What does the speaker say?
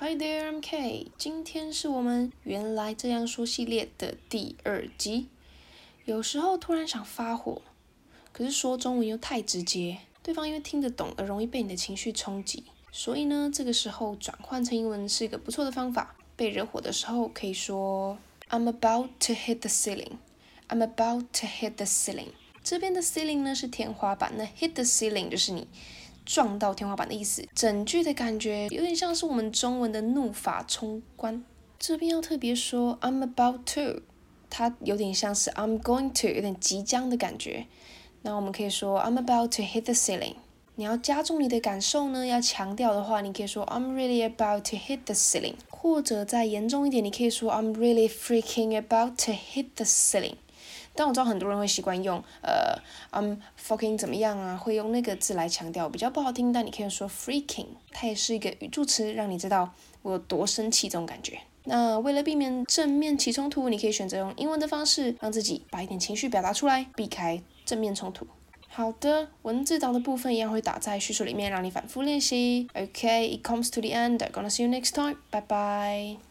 Hi there, I'm Kay。今天是我们原来这样说系列的第二集。有时候突然想发火，可是说中文又太直接，对方因为听得懂而容易被你的情绪冲击。所以呢，这个时候转换成英文是一个不错的方法。被惹火的时候可以说 I'm about to hit the ceiling. I'm about to hit the ceiling. 这边的 ceiling 呢是天花板，那 hit the ceiling 就是你。撞到天花板的意思，整句的感觉有点像是我们中文的怒发冲冠。这边要特别说，I'm about to，它有点像是 I'm going to，有点即将的感觉。那我们可以说 I'm about to hit the ceiling。你要加重你的感受呢，要强调的话，你可以说 I'm really about to hit the ceiling。或者再严重一点，你可以说 I'm really freaking about to hit the ceiling。但我知道很多人会习惯用呃，I'm fucking 怎么样啊，会用那个字来强调，比较不好听。但你可以说 freaking，它也是一个语助词，让你知道我有多生气这种感觉。那为了避免正面起冲突，你可以选择用英文的方式，让自己把一点情绪表达出来，避开正面冲突。好的，文字档的部分一样会打在叙述里面，让你反复练习。OK，it comes to the end，i gonna see you next time. Bye bye.